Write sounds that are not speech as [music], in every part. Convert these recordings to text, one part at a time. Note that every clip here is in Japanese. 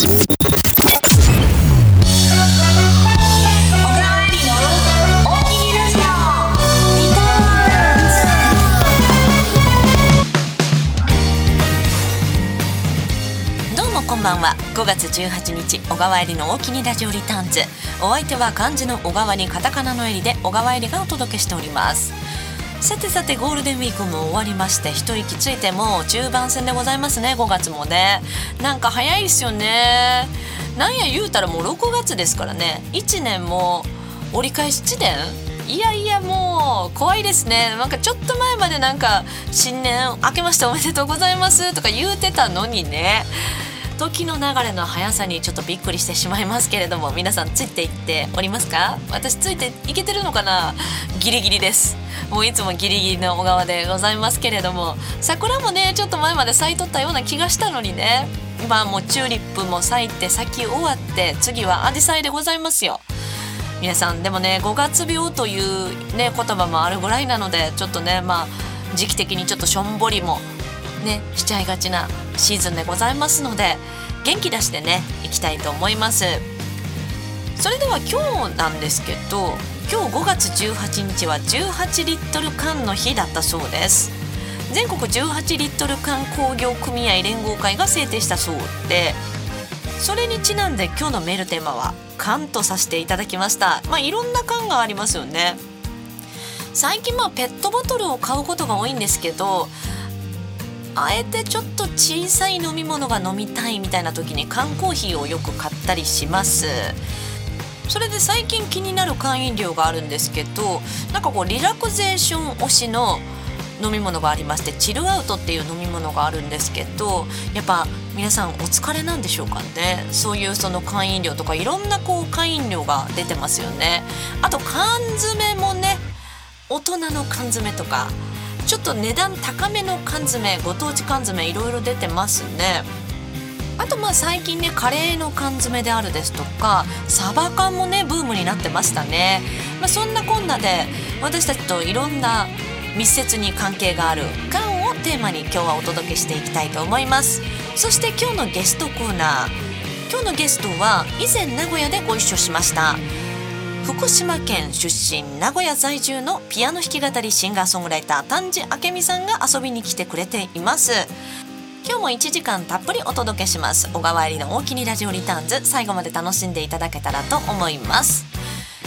どうもこんばんは。5月18日小川えりの大きにラジオリターンズ。お相手は漢字の小川にカタカナのえりで小川えりがお届けしております。さてさてゴールデンウィークも終わりまして一息ついても中盤戦でございますね5月もね。なんか早いですよね。なんや言うたらもう6月ですからね。1年も折り返し地点？いやいやもう怖いですね。なんかちょっと前までなんか新年明けましておめでとうございますとか言うてたのにね。時の流れの速さにちょっとびっくりしてしまいますけれども皆さんついていっておりますか？私ついていけてるのかな？ギリギリです。もういつもギリギリの小川でございますけれども桜もねちょっと前まで咲いとったような気がしたのにね。今もうチューリップも咲いて咲き終わって次はアジサイでございますよ。皆さんでもね5月病というね言葉もあるぐらいなのでちょっとねまあ時期的にちょっとしょんぼりもねしちゃいがちなシーズンでございますので元気出してねいきたいと思います。それでは今日なんですけど今日5月18日は18リットル缶の日だったそうです。全国18リットル缶工業組合連合会が制定したそうでそれにちなんで今日のメールテーマは缶とさせていただきました。まあいろんな缶がありますよね。最近まあペットボトルを買うことが多いんですけどあえてちょっと小さい飲み物が飲みたいみたいな時に缶コーヒーをよく買ったりします。それで最近気になる缶飲料があるんですけどなんかこうリラクゼーション推しの飲み物がありましてチルアウトっていう飲み物があるんですけどやっぱ皆さんお疲れなんでしょうかね。そういうその缶飲料とかいろんなこう缶飲料が出てますよね。あと缶詰もね大人の缶詰とかちょっと値段高めの缶詰ご当地缶詰いろいろ出てますね。あとまあ最近ねカレーの缶詰であるですとかサバ缶もねブームになってましたね、まあ、そんなこんなで私たちといろんな密接に関係がある缶をテーマに今日はお届けしていきたいと思います。そして今日のゲストコーナー。今日のゲストは以前名古屋でご一緒しました。福島県出身名古屋在住のピアノ弾き語りシンガーソングライター丹治明美さんが遊びに来てくれています。今日も1時間たっぷりお届けします。小川入りの大きにラジオリターンズ最後まで楽しんでいただけたらと思います。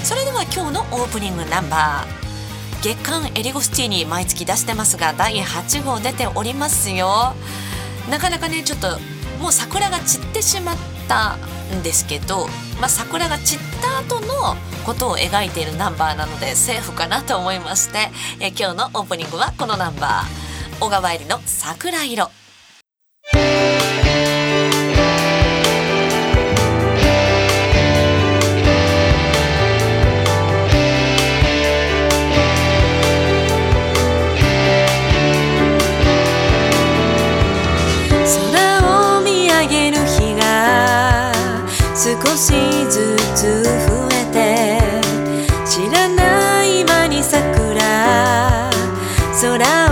それでは今日のオープニングナンバー月刊エリゴスティーに毎月出してますが第8号出ておりますよ。なかなかねちょっともう桜が散ってしまったんですけど、まあ、桜が散った後のことを描いているナンバーなのでセーフかなと思いましてえ今日のオープニングはこのナンバー。小川入りの桜色。ずつ増えて知らない間に桜空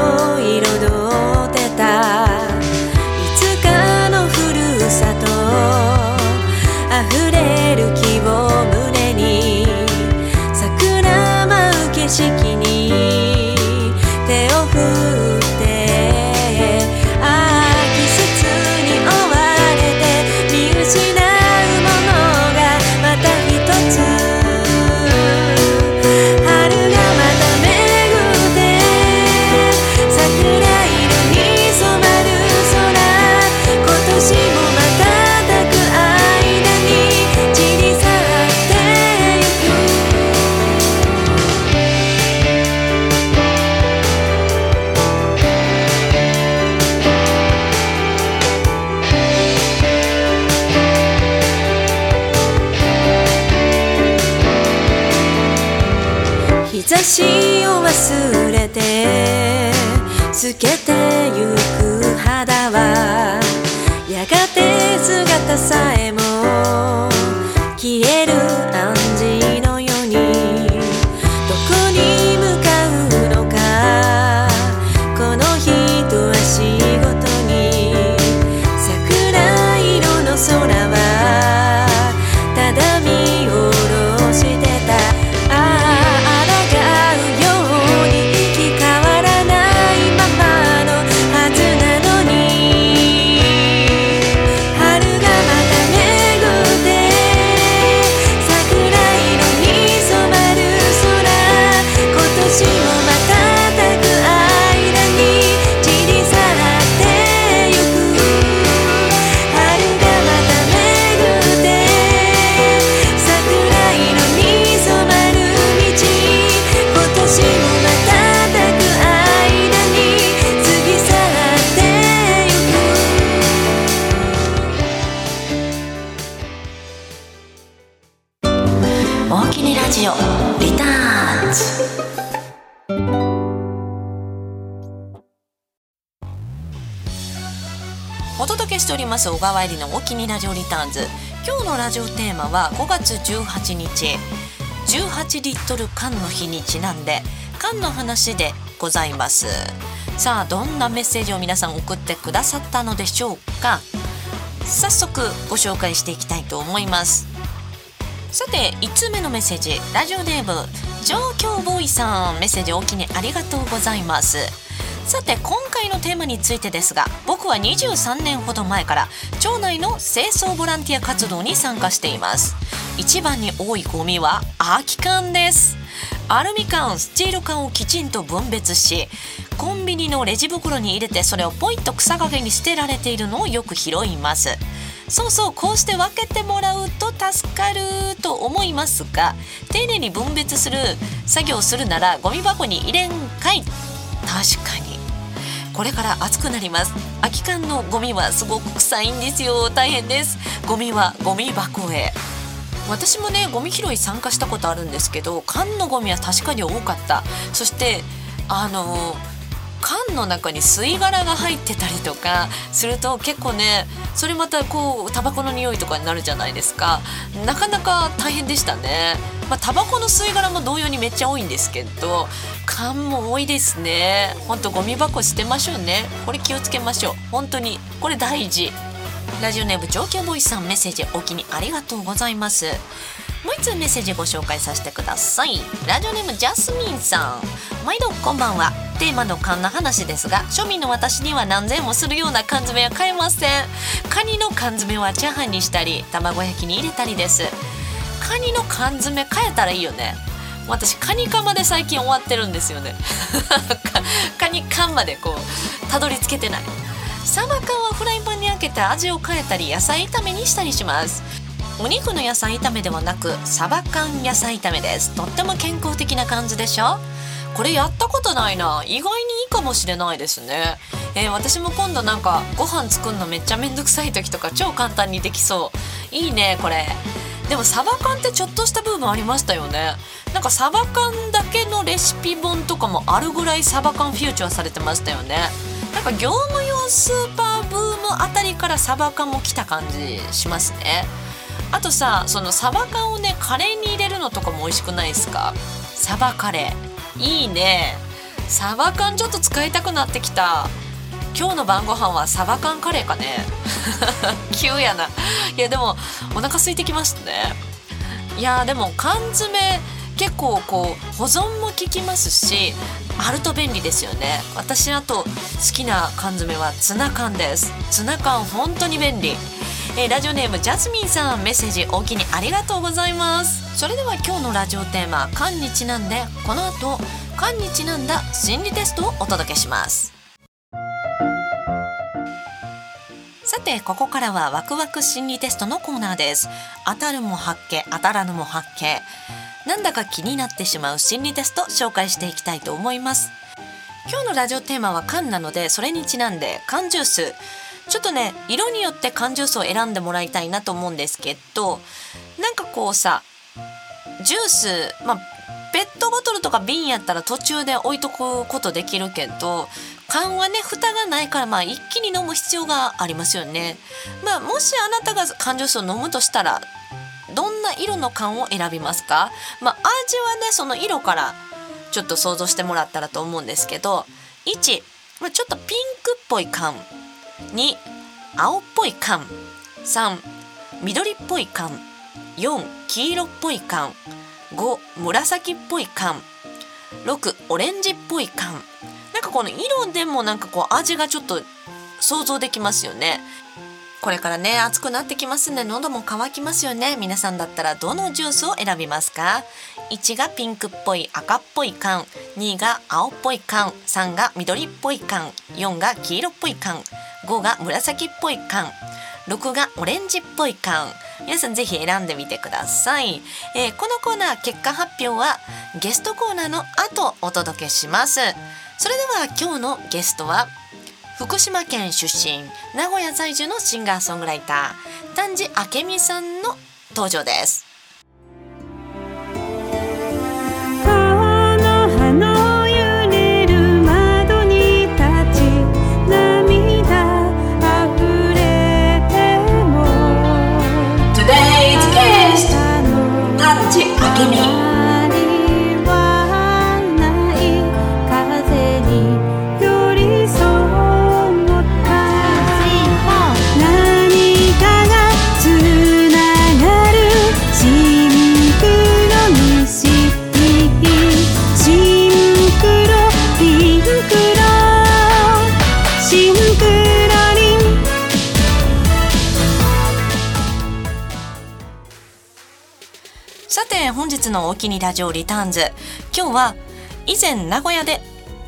ます。小川入りの大きにラジオリターンズ。今日のラジオテーマは5月18日。18リットル缶の日にちなんで缶の話でございます。さあどんなメッセージを皆さん送ってくださったのでしょうか。早速ご紹介していきたいと思います。さて1通目のメッセージ。ラジオネーム状況ボーイさん。メッセージ大きにありがとうございます。さて今回のテーマについてですが僕は23年ほど前から町内の清掃ボランティア活動に参加しています。一番に多いゴミは空き缶です。アルミ缶スチール缶をきちんと分別しコンビニのレジ袋に入れてそれをポイッと草陰に捨てられているのをよく拾います。そうそうこうして分けてもらうと助かると思いますが丁寧に分別する作業をするならゴミ箱に入れんかい。確かに。これから暑くなります。空き缶のゴミはすごく臭いんですよ。大変です。ゴミはゴミ箱へ。私もねゴミ拾い参加したことあるんですけど缶のゴミは確かに多かった。そしてあの缶の中に吸い殻が入ってたりとかすると結構ねそれまたこうタバコの匂いとかになるじゃないですか。なかなか大変でしたね。まあタバコの吸い殻も同様にめっちゃ多いんですけど缶も多いですね。ほんとゴミ箱捨てましょうね。これ気をつけましょう。本当にこれ大事。ラジオネーム上京ボイスさんメッセージお気にありがとうございます。もう一通メッセージご紹介させてください。ラジオネームジャスミンさん。毎度こんばんは。テーマの缶の話ですが庶民の私には何千もするような缶詰は買えません。カニの缶詰はチャーハンにしたり卵焼きに入れたりです。カニの缶詰買えたらいいよね。私カニカマで最近終わってるんですよね。[laughs] カニ缶までこうたどり着けてない。サバ缶はフライパンに開けて味を変えたり野菜炒めにしたりします。お肉の野菜炒めではなくサバ缶野菜炒めです。とっても健康的な感じでしょ？これやったことないな。意外にいいかもしれないですね。えー、私も今度なんかご飯作るのめっちゃめんどくさい時とか超簡単にできそう。いいねこれ。でもサバ缶ってちょっとした部分ありましたよね。なんかサバ缶だけのレシピ本とかもあるぐらいサバ缶フューチャーされてましたよね。なんか業務用スーパーブームあたりからサバ缶も来た感じしますね。あとさそのサバ缶をねカレーに入れるのとかも美味しくないですか？サバカレー。いいね。サバ缶ちょっと使いたくなってきた。今日の晩ご飯はサバ缶カレーかね。[laughs] 急やな。いやでもお腹空いてきましたね。いやでも缶詰結構こう保存も効きますしあると便利ですよね。私あと好きな缶詰はツナ缶です。ツナ缶本当に便利。えー、ラジオネームジャスミンさんメッセージ大きにありがとうございます。それでは今日のラジオテーマ「缶にちなんで」この後缶にちなんだ心理テストをお届けします。さてここからはワクワク心理テストのコーナーです。当たるも発見当たらぬも発見。なんだか気になってしまう心理テスト紹介していきたいと思います。今日のラジオテーマは缶なのでそれにちなんで缶ジュース。ちょっとね色によって缶ジュースを選んでもらいたいなと思うんですけどなんかこうさジュースまあペットボトルとか瓶やったら途中で置いとくことできるけど缶はね蓋がないからまあ一気に飲む必要がありますよね。まあもしあなたが缶ジュースを飲むとしたらどんな色の缶を選びますか？まあ味はねその色からちょっと想像してもらったらと思うんですけど1、ま、ちょっとピンクっぽい缶2青っぽい缶。3緑っぽい缶。4黄色っぽい缶。5紫っぽい缶。6オレンジっぽい缶。なんかこの色でもなんかこう味がちょっと想像できますよね。これからね暑くなってきますんで喉も渇きますよね。皆さんだったらどのジュースを選びますか？1がピンクっぽい赤っぽい缶2が青っぽい缶3が緑っぽい缶4が黄色っぽい缶5が紫っぽい缶6がオレンジっぽい缶。皆さんぜひ選んでみてください、えー、このコーナー結果発表はゲストコーナーの後お届けします。それでは今日のゲストは福島県出身名古屋在住のシンガーソングライター丹治明美さんの登場です。て本日のお気にラジオリターンズ。今日は以前名古屋で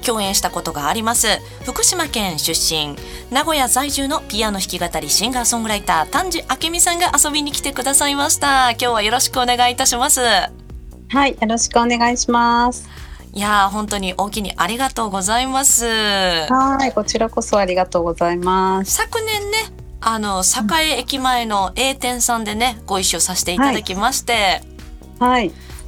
共演したことがあります福島県出身名古屋在住のピアノ弾き語りシンガーソングライター丹治明美さんが遊びに来てくださいました。今日はよろしくお願いいたします。はいよろしくお願いします。いや本当に大きにありがとうございます。はいこちらこそありがとうございます。昨年ねあの栄駅前の A 店さんでねご一緒させていただきまして、はい、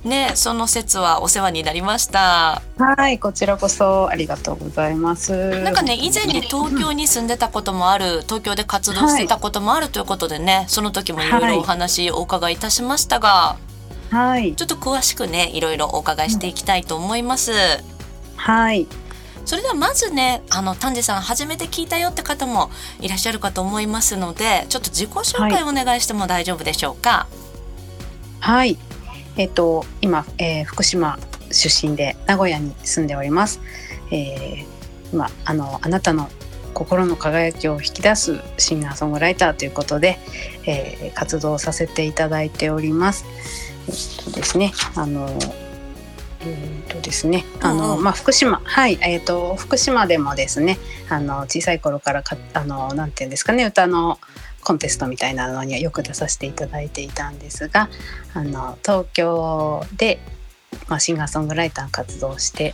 ね、その説はお世話になりました。はい、こちらこそありがとうございます。なんかね、以前に東京に住んでたこともある、東京で活動してたこともあるということでね、はい、その時もいろいろお話お伺いいたしましたが、はい、ちょっと詳しくね、いろいろお伺いしていきたいと思います。はい。それではまずねあの丹治さん初めて聞いたよって方もいらっしゃるかと思いますのでちょっと自己紹介お願いしても大丈夫でしょうか？はいえっ、ー、と今、えー、福島出身で名古屋に住んでおります。えー、今あのあなたの心の輝きを引き出すシンガーソングライターということで、えー、活動させていただいております。えっとですね、あのえーとですね、あの、まあ、福島、はい、えっ、ー、と、福島でもですね、あの、小さい頃からか、あの、なんていうんですかね、歌の。コンテストみたいなのにはよく出させていただいていたんですがあの東京で、まあ、シンガーソングライター活動して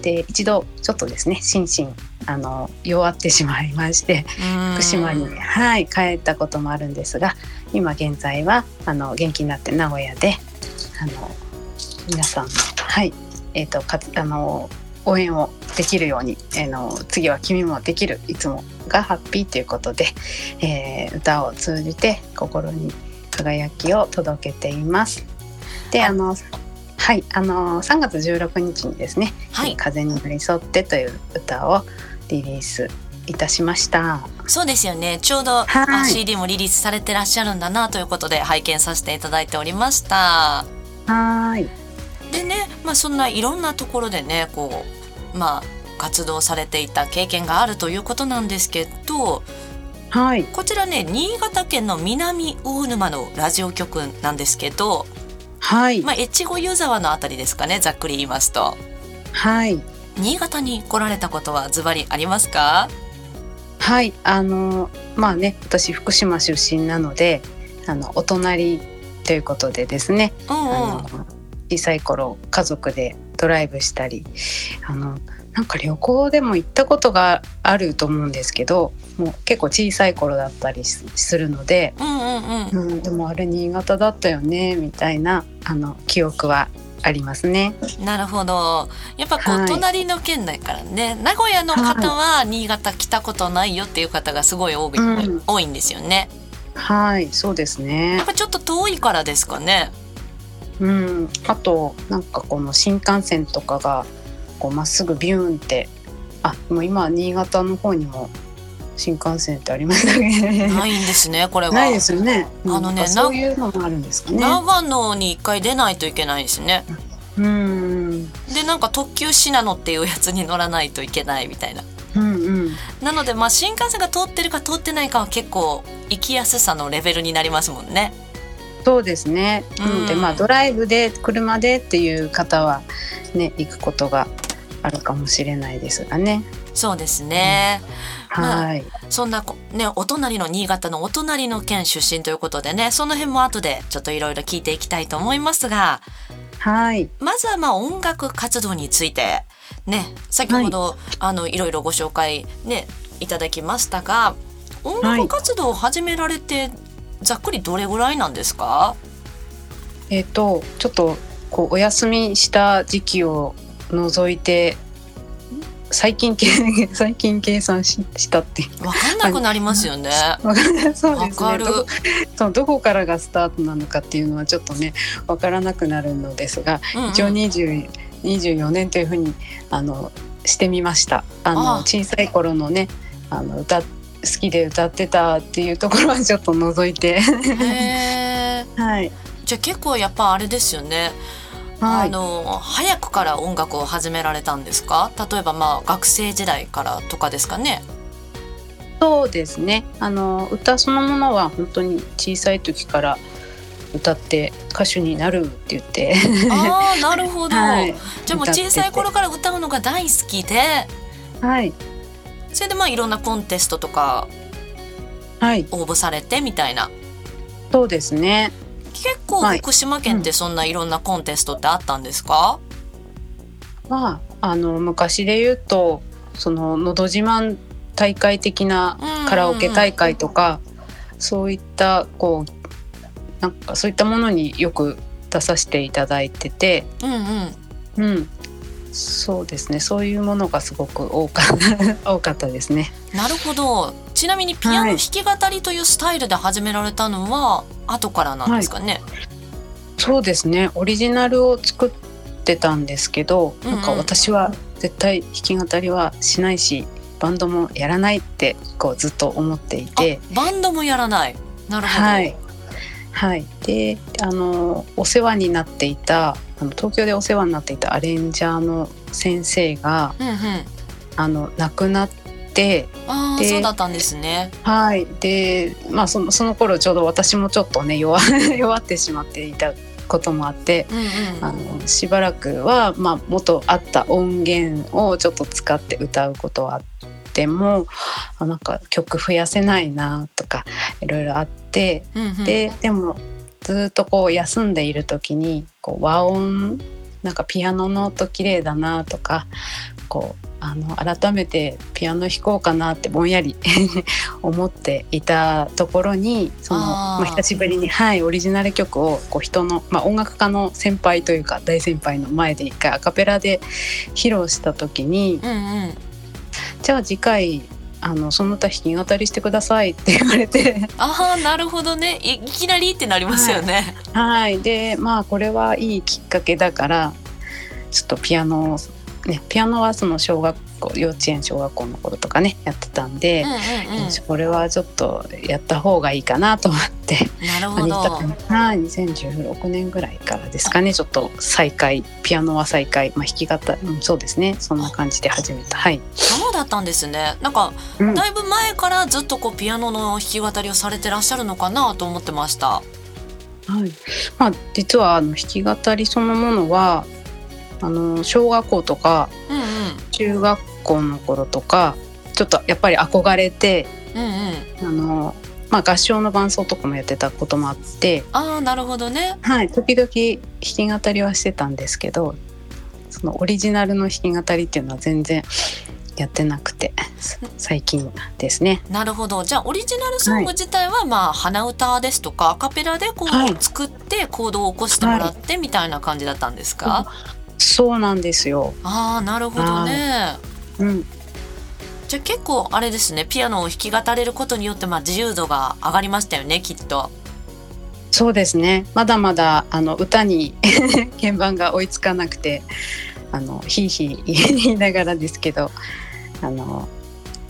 で一度ちょっとですね心身あの弱ってしまいまして福島に、はい、帰ったこともあるんですが今現在はあの元気になって名古屋であの皆さんの、はいえーと、かあの応援をできるように、えー、の次は君もできるいつもがハッピーということで、えー、歌を通じて心に輝きを届けています。であのはいあの3月16日にですね「はい、風に寄り添って」という歌をリリースいたしました。そうですよね。ちょうど、はい、CD もリリースされてらっしゃるんだなということで拝見させていただいておりました。はい。でね、まあ、そんないろんなところでねこうまあ活動されていた経験があるということなんですけど、はい、こちらね新潟県の南魚沼のラジオ局なんですけど、はい。まあ、越後湯沢のあたりですかねざっくり言いますと。はい。新潟に来られたことはズバリありますか？はい。あのまあね私福島出身なのであのお隣ということでですね、うんうん、あの小さい頃家族でドライブしたりあのなんか旅行でも行ったことがあると思うんですけどもう結構小さい頃だったりするので、うんうんうん、うん、でもあれ新潟だったよねみたいなあの記憶はありますね。なるほど。やっぱこう、はい、隣の県内からね、名古屋の方は新潟来たことないよっていう方がすごい多いはい、多いんですよね。はい、そうですね。やっぱちょっと遠いからですかね。うん、あとなんかこの新幹線とかがこうまっすぐビューンってあもう今新潟の方にも新幹線ってありましたね。ないんですね、これは。ないですよね。あのね、そういうのもあるんですかね。長野に一回出ないといけないですね。うん。で、なんか特急信濃っていうやつに乗らないといけないみたいな。うんうん。なので、まあ新幹線が通ってるか通ってないかは結構行きやすさのレベルになりますもんね。そうですね。なので、まあドライブで車でっていう方はね行くことがあるかもしれないですがね。そうですね。うん、はい、まあ、そんなねお隣の新潟のお隣の県出身ということでねその辺も後でちょっといろいろ聞いていきたいと思いますが、はい、まずはまあ音楽活動についてね先ほど、はい、あのいろいろご紹介ねいただきましたが音楽活動を始められて、ざっくりどれぐらいなんですか？えっ、ー、とちょっとこうお休みした時期を除いて最近 [laughs] 最近計算ししたって分かんなくなりますよね。そうですね。どそうどこからがスタートなのかっていうのはちょっとね分からなくなるのですが、うんうん、一応20 24年というふうにあのしてみました。あの小さい頃のねあの歌好きで歌ってたっていうところはちょっと除いて。はい。じゃあ結構やっぱあれですよね。はい、あの早くから音楽を始められたんですか？例えばまあ学生時代からとかですかね？そうですね。あの歌そのものは本当に小さい時から歌って歌手になるって言って。ああなるほど、[laughs] はい。じゃあもう小さい頃から歌うのが大好きで。はいそれでまあいろんなコンテストとかはい。応募されてみたいな。そうですね。結構はい。福島県ってそんないろんなコンテストってあったんですか、まああの昔で言うとその「のど自慢」大会的なカラオケ大会とか、そういったこうなんかそういったものによく出させていただいてて、うんうん。うん、そうですね。そういうものがすごく多か [laughs] 多かったですね。なるほど。ちなみにピアノ弾き語りというスタイルで始められたのは後からなんですかね、そうですね。オリジナルを作ってたんですけど、うんうん。なんか私は絶対弾き語りはしないしバンドもやらないってこうずっと思っていて。あバンドもやらない。なるほど、はい、はい、であのお世話になっていたあの東京でお世話になっていたアレンジャーの先生がうんうん。あの亡くなってあそうだったんですね。はい。でまあそのその頃ちょうど私もちょっとね [laughs] 弱弱ってしまっていたこともあってうんうん。あのしばらくは、まあ、元あった音源をちょっと使って歌うことはあってもあなんか曲増やせないなとかいろいろあってうんうん。ででもずっとこう休んでいる時にこう和音なんかピアノの音綺麗だなとかこうあの改めてピアノ弾こうかなってぼんやり [laughs] 思っていたところにそのまあ、久しぶりに、はい、オリジナル曲をこう人の、まあ、音楽家の先輩というか大先輩の前で一回アカペラで披露した時にうんうん。じゃあ次回あのその歌弾き語りしてくださいって言われて。ああなるほどね。いいきなりってなりますよね、はい。でまあこれはいいきっかけだからちょっとピアノをねピアノはその小学校幼稚園小学校の頃とかねやってたんでうん、うんうん。これはちょっとやった方がいいかなと思ってなるほど。はい2016年ぐらいからですかねちょっと再開ピアノは再開、まあ、弾き語り、うん、そうですねそんな感じで始めた。はい、そうだったんですね。なんかうん。だいぶ前からずっとこうピアノの弾き語りをされてらっしゃるのかなと思ってました。はい。まあ、実はあの弾き語りそのものはあの小学校とかうんうん。中学校の頃とかちょっとやっぱり憧れてうんうん。あの、まあ、合唱の伴奏とかもやってたこともあって、ああなるほどね。はい、時々弾き語りはしてたんですけどそのオリジナルの弾き語りっていうのは全然やってなくてさ最近ですね。なるほど。じゃあオリジナルソング自体はまあ鼻歌ですとかアカペラでこはい。う作ってコードを起こしてもらってみたいな感じだったんですか、そうなんですよ。ああなるほどね。うん、じゃあ結構あれですねピアノを弾き語れることによってまあ自由度が上がりましたよねきっと。そうですね。まだまだあの歌に [laughs] 鍵盤が追いつかなくて、あのひいひい [laughs] 言いながらですけど、あの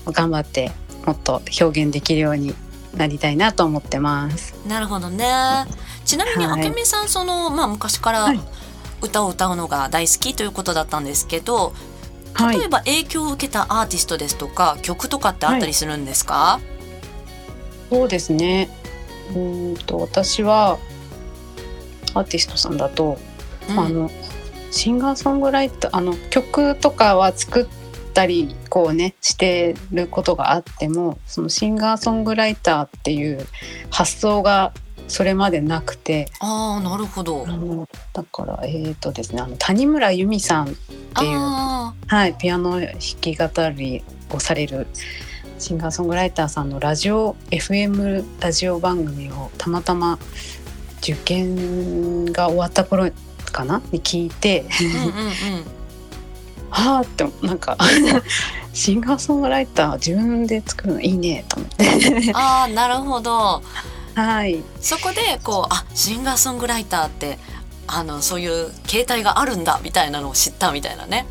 頑張ってもっと表現できるようになりたいなと思ってます。なるほどね。ちなみにはい。あけみさんその、まあ、昔からはい歌を歌うのが大好きということだったんですけどはい例え。ば影響を受けたアーティストですとか曲とかってあったりするんですか、そうですね。うーんと私はアーティストさんだと、うんあのシンガーソングライターあの曲とかは作ったりこうねしてることがあってもそのシンガーソングライターっていう発想がそれまでなくて。ああなるほど。だからえっ、とですねあの谷村由美さんっていうあはい、ピアノ弾き語りをされるシンガーソングライターさんのラジオ FM ラジオ番組をたまたま受験が終わった頃かな？に聞いてーうんうんうん。[laughs] はあってなんか [laughs] シンガーソングライター自分で作るのいいねと思って。ああなるほどはい。そこでこうあシンガーソングライターってあのそういう形態があるんだみたいなのを知ったみたいなね。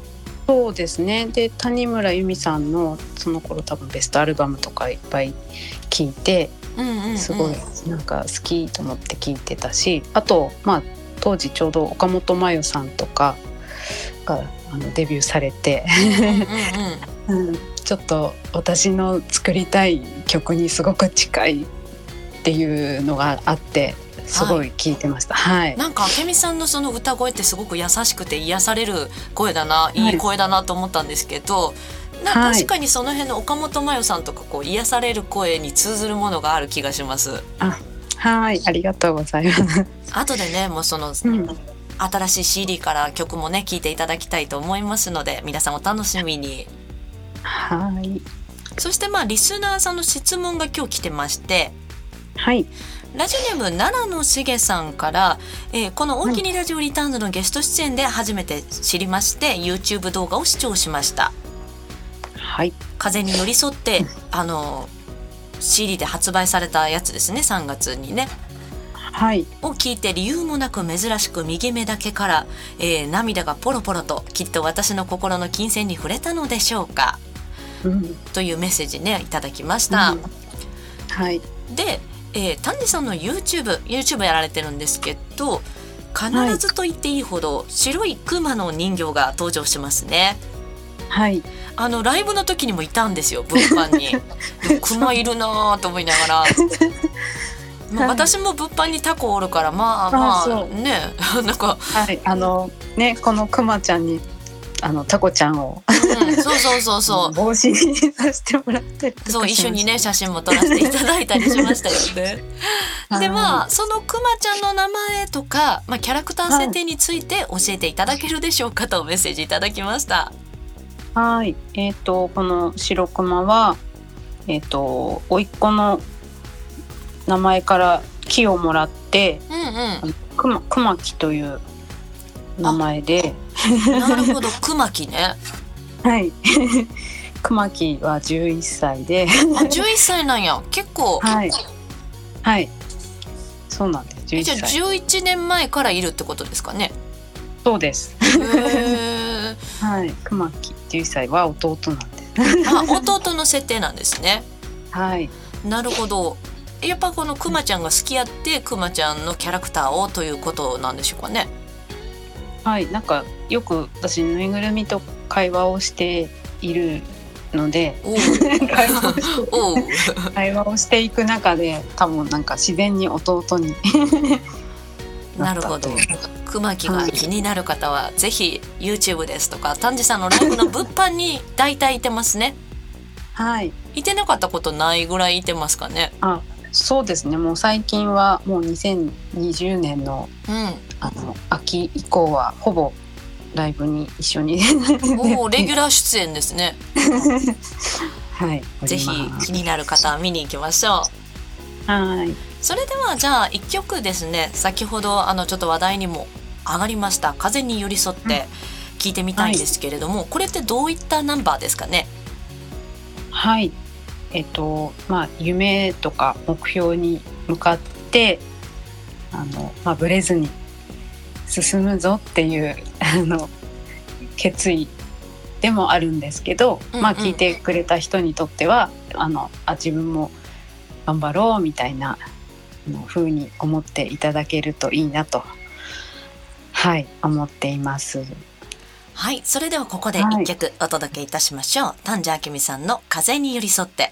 そうですね。で谷村由美さんのその頃多分ベストアルバムとかいっぱい聞いてうんうんうん、すごいなんか好きと思って聞いてたしあとまあ当時ちょうど岡本真代さんとかがあのデビューされて、[laughs] うん、ちょっと私の作りたい曲にすごく近いっていうのがあってすごい聞いてました。はい。なんか明美さんのその歌声ってすごく優しくて癒される声だな、いい声だなと思ったんですけど、なん確かにその辺の岡本真代さんとかこう癒される声に通ずるものがある気がします。あ、はい、ありがとうございます。[laughs] 後でねもうそのうん、新しい CD から曲もね聴いていただきたいと思いますので皆さんお楽しみに。はい、そしてまあリスナーさんの質問が今日来てまして。はい、ラジオネーム奈良のしげさんから、えーこの「大きにラジオリターンズ」のゲスト出演で初めて知りまして YouTube 動画を視聴しました。はい、風に寄り添ってあの CD で発売されたやつですね3月にね。はい、を聞いて理由もなく珍しく右目だけから、えー涙がポロポロときっと私の心の金銭に触れたのでしょうか。うん、というメッセージねいただきました、うん。はい、で、えー、丹治さんの YouTube YouTube やられてるんですけど必ずと言っていいほど白いクマの人形が登場しますね。はい、あのライブの時にもいたんですよ物販に。[laughs] クマいるなぁと思いながら、[laughs] まあ、はい。私も物販にタコおるからまあまあね。[laughs] なんか、はい、あの、ね、このくまちゃんに。あのタコちゃんをうん、そうそうそうそう [laughs] 帽子にさせてもらってりそう一緒にねし写真も撮らせていただいたりしましたよね。[laughs] でまはあそのくまちゃんの名前とか、まあ、キャラクター設定について教えていただけるでしょうかとメッセージいただきました。いはい、えっ、とこの白クマはえっ、と甥っ子の名前から木をもらってうんうん。くまくまきという名前でなるほど熊木ね。はい。[laughs] 熊木は11歳で、あ11歳なんや結構、はい。はい。そうなんです。えじゃあ11歳。11年前からいるってことですかね。そうです。[laughs] はい。熊木11歳は弟なんです。あ弟の設定なんですね。はい。なるほど。やっぱこのくまちゃんが好きやってくまちゃんのキャラクターをということなんでしょうかね。はい。なんかよく私ぬいぐるみと会話をしているので、[laughs] 会話をしておう会話をしていく中で多分なんか自然に弟に [laughs] なるほど。熊木が気になる方はぜひ YouTube ですとか丹治さんのライブの物販に [laughs] 大体いてますね。はい。いてなかったことないぐらいいてますかね。あ、そうですね。もう最近はもう2020年のうん。あの秋以降はほぼライブに一緒に。おおレギュラー出演ですね。[laughs] はいぜひ気になる方は見に行きましょう。はい。それではじゃあ一曲ですね。先ほどあのちょっと話題にも上がりました「風に寄り添って」聞いてみたいんですけれども、これってどういったナンバーですかね？はい。えっとまあ夢とか目標に向かってあのまあブレずに進むぞっていう [laughs] あの決意でもあるんですけど、うんうんまあ聞いてくれた人にとってはあのあ自分も頑張ろうみたいなあの風に思っていただけるといいなとはい思っています。はいそれではここで一曲お届けいたしましょう、丹治明美さんの「風に寄り添って」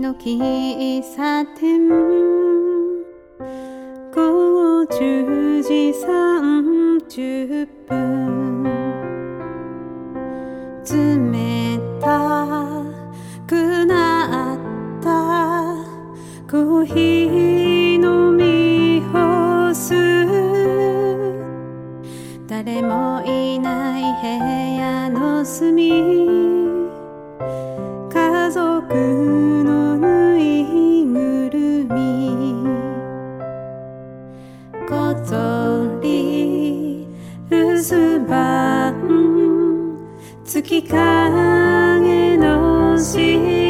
の喫茶店午後10時30分。冷たくなった。コーヒー飲み干す。誰もいない部屋の隅。家族留守番。月影の下。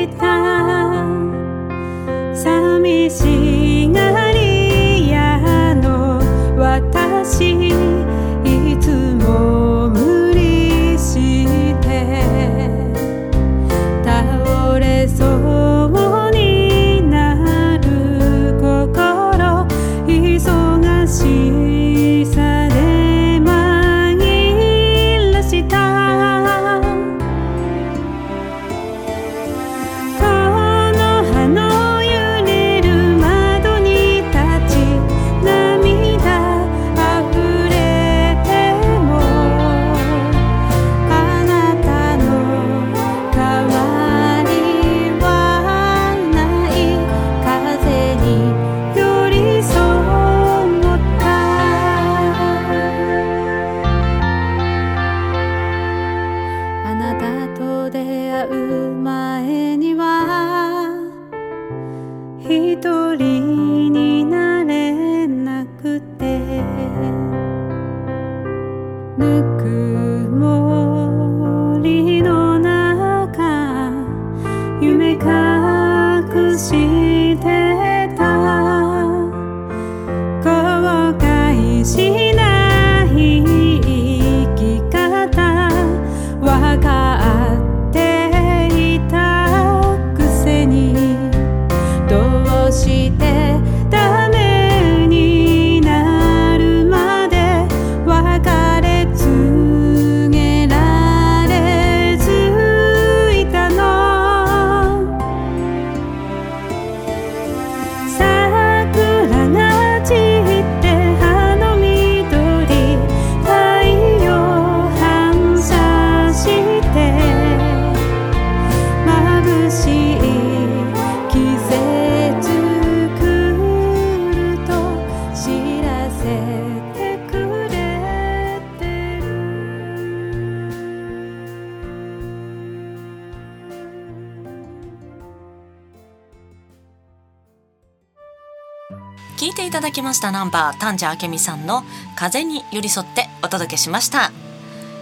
ただきましたナンバー丹治明美さんの風に寄り添ってお届けしました。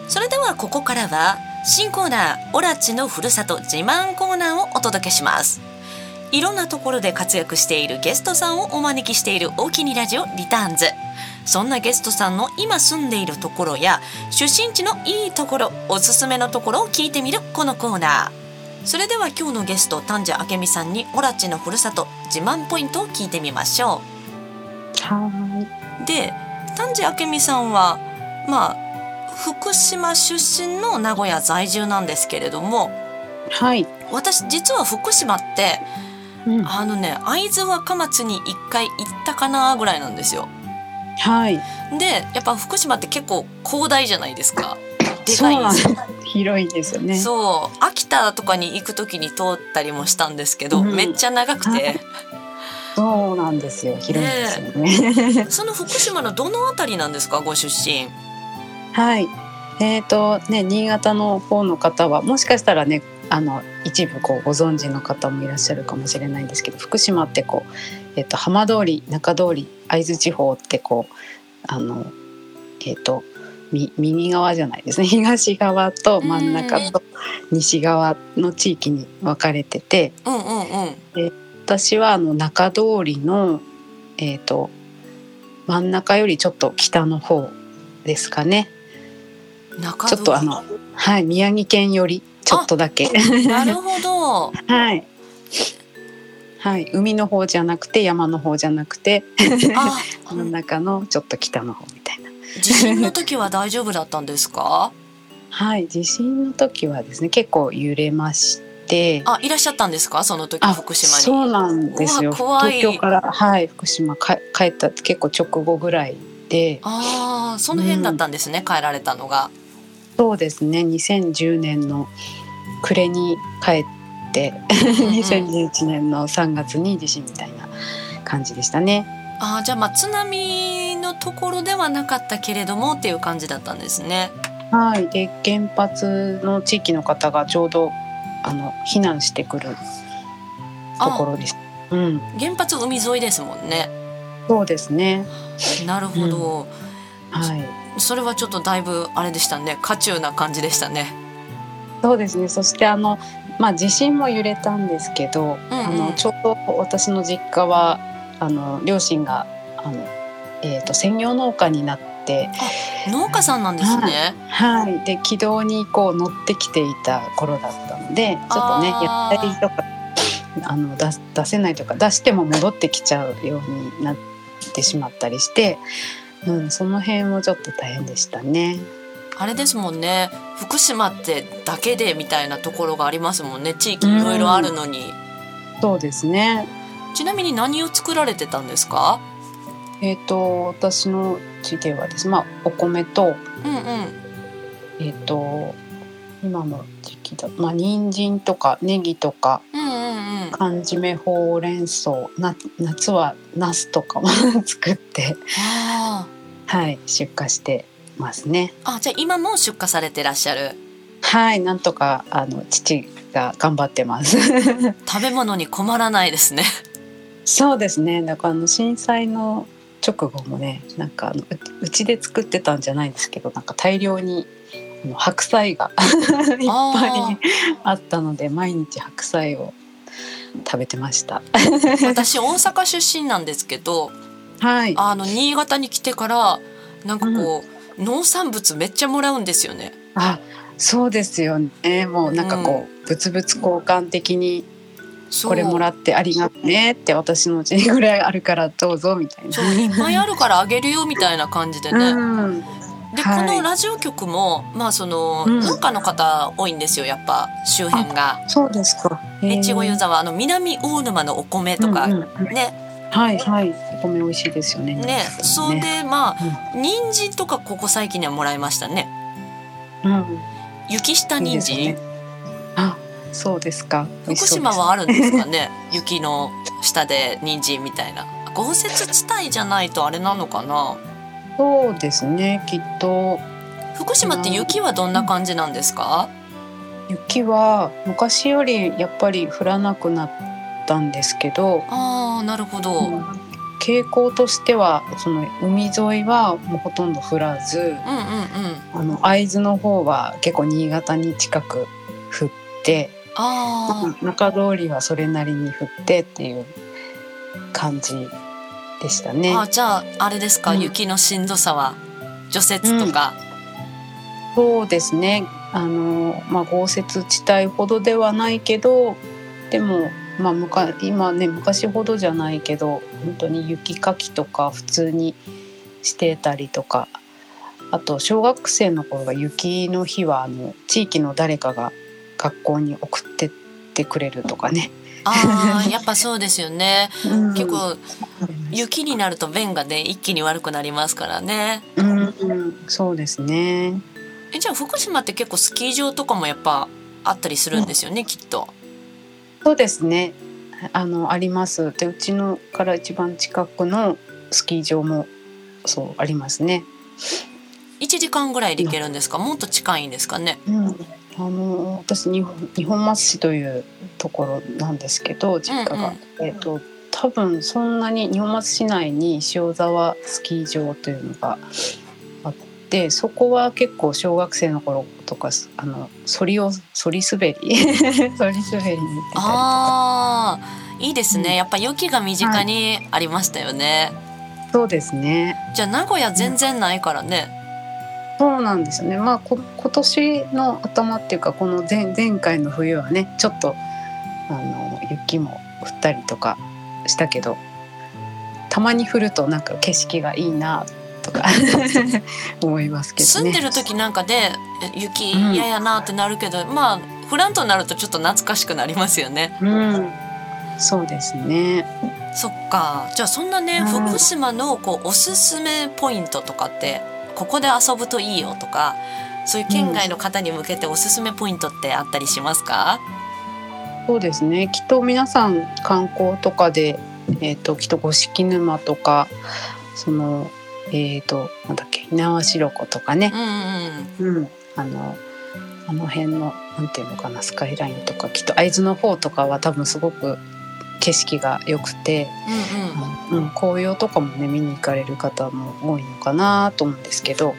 それではここからは新コーナーオラチのふるさと自慢コーナーをお届けします。いろんなところで活躍しているゲストさんをお招きしている大きにラジオリターンズ。そんなゲストさんの今住んでいるところや出身地のいいところおすすめのところを聞いてみるこのコーナー。それでは今日のゲスト丹治明美さんにオラチのふるさと自慢ポイントを聞いてみましょう。はで丹治明美さんはまあ福島出身の名古屋在住なんですけれどもいはい、私実は福島ってうん、あのね会津若松に一回行ったかなぐらいなんですよ。はい。でやっぱ福島って結構広大じゃないですか。でかいんですよ。広いですよね。そう。秋田とかに行く時に通ったりもしたんですけど、うん。めっちゃ長くてそうなんですよ広いですよねその福島のどの辺りなんですか？ご出身。はい。えっ、とね新潟の方の方はもしかしたらねあの一部こうご存知の方もいらっしゃるかもしれないんですけど福島ってこう、えっと浜通り中通り会津地方ってこうあのえっ、とみ右側じゃないですね [laughs] 東側と真ん中と西側の地域に分かれててうんうんうん。私はあの中通りのえっ、と真ん中よりちょっと北の方ですかね。中ちょっとあの、はい、宮城県よりちょっとだけ。なるほど。[laughs] はい。はい、海の方じゃなくて山の方じゃなくてあ、[laughs] 真ん中のちょっと北の方みたいな。地震の時は大丈夫だったんですか？はい、地震の時はですね結構揺れまして。あ、いらっしゃったんですか？その時あ福島に。そうなんですよ。東京からはい福島か帰った結構直後ぐらいで、ああ、その辺だったんですね。帰られたのが。そうですね2010年の暮れに帰って2011年の3月に地震みたいな感じでしたね。あーじゃあまあ津波のところではなかったけれどもっていう感じだったんですね。はい、で原発の地域の方がちょうどあの避難してくるところです。うん、原発海沿いですもんね。そうですね。なるほど。はい、それはちょっとだいぶあれでしたね。渦中な感じでしたね。そうですね。そしてあのまあ地震も揺れたんですけど、うんうんあのちょうど私の実家はあの両親があのえっ、と専業農家になって、農家さんなんですね。はい、で軌道にこう乗ってきていた頃だったので、ちょっとねやったりとかあの出す出せないとか出しても戻ってきちゃうようになってしまったりして、うん、その辺もちょっと大変でしたね。あれですもんね。福島ってだけでみたいなところがありますもんね。地域いろいろあるのに。そうですね。ちなみに何を作られてたんですか？えっ、と私の地ではですね、まあお米とうんうん。えっ、と今の時期だまあ人参とかネギとかうんうんうん。缶詰ほうれん草な夏はナスとかも [laughs] 作ってあはい出荷してますね。あ。あ、じゃあ今も出荷されてらっしゃる？はいなんとかあの父が頑張ってます。食べ物に困らないですね。[laughs] そうですねだからあの震災の直後もねなんかあのううちで作ってたんじゃないんですけどなんか大量に白菜が [laughs] いっぱいあったので毎日白菜を食べてました。[laughs] 私大阪出身なんですけどはい。あの新潟に来てからなんかこう、農産物めっちゃもらうんですよね。あ、そうですよね。もうなんかこう、物々交換的にこれもらってありがとうねって私のうちにぐらいあるからどうぞみたいな。そういっぱいあるからあげるよみたいな感じでね。うん。で、はいこのラジオ局もまあその、うん農家の方多いんですよやっぱ周辺が。そうですか。越後湯座沢あの南大沼のお米とか、ねはいはい。お米美味しいですよね。ねそれでまあう人参とかここ最近にはもらいましたね。うん。雪下人参、あ、そうですか。福島はあるんですかね？[laughs] 雪の下で人参みたいな。豪雪地帯じゃないとあれなのかな？そうですね。きっと。福島って雪はどんな感じなんですか？雪は昔よりやっぱり降らなくなったんですけど、あーなるほど、うん、うん傾向としてはその海沿いはもうほとんど降らず、うん。あの会津の方は結構新潟に近く降って、あ中通りはそれなりに降ってっていう感じでしたー、ね。あじゃああれですか、うん雪のしんどさは除雪とか、そうですね。あのまあ豪雪地帯ほどではないけど、でもまあむか今ね昔ほどじゃないけど本当に雪かきとか普通にしてたりとか。あと小学生の頃が雪の日はあの地域の誰かが学校に送ってってくれるとかね。あーやっぱそうですよね結構雪雪になると便がね一気に悪くなりますからねうん、うん、そうですね。えじゃあ福島って結構スキー場とかもやっぱあったりするんですよね、きっとそうですね。あのあります。でうちのから一番近くのスキー場もそうありますね。1時間ぐらいで行けるんですか？もっと近いんですかね？うん、あの私日本日本松市というところなんですけど実家が、えっ、と多分そんなに日本松市内に塩沢スキー場というのがあってそこは結構小学生の頃とかあのそりをそり滑り。そり滑りに行ってたりとか。いいですね、うん。やっぱ雪が身近にありましたよね、そうですね。じゃあ名古屋全然ないからね、そうなんですよね。まあこ今年の頭っていうかこの前前回の冬はねちょっとあの雪も降ったりとかしたけどたまに降るとなんか景色がいいなとか [laughs] 思いますけどね。住んでる時なんかでえ雪うん嫌やなってなるけど、まあフラントになるとちょっと懐かしくなりますよね。うん、そうですね。そっか。じゃあそんなね、うん。福島のこうおすすめポイントとかってここで遊ぶといいよとかそういう県外の方に向けておすすめポイントってあったりしますか、そうですね。きっと皆さん観光とかで、えっ、ときっと五色沼とか、そのえっ、となんだっけ猪苗代湖とかね。うんうんうん、あのあの辺のなんていうのかなスカイラインとかきっと会津の方とかは多分すごく景色が良くて、うんうん。うん、紅葉とかもね見に行かれる方も多いのかなと思うんですけど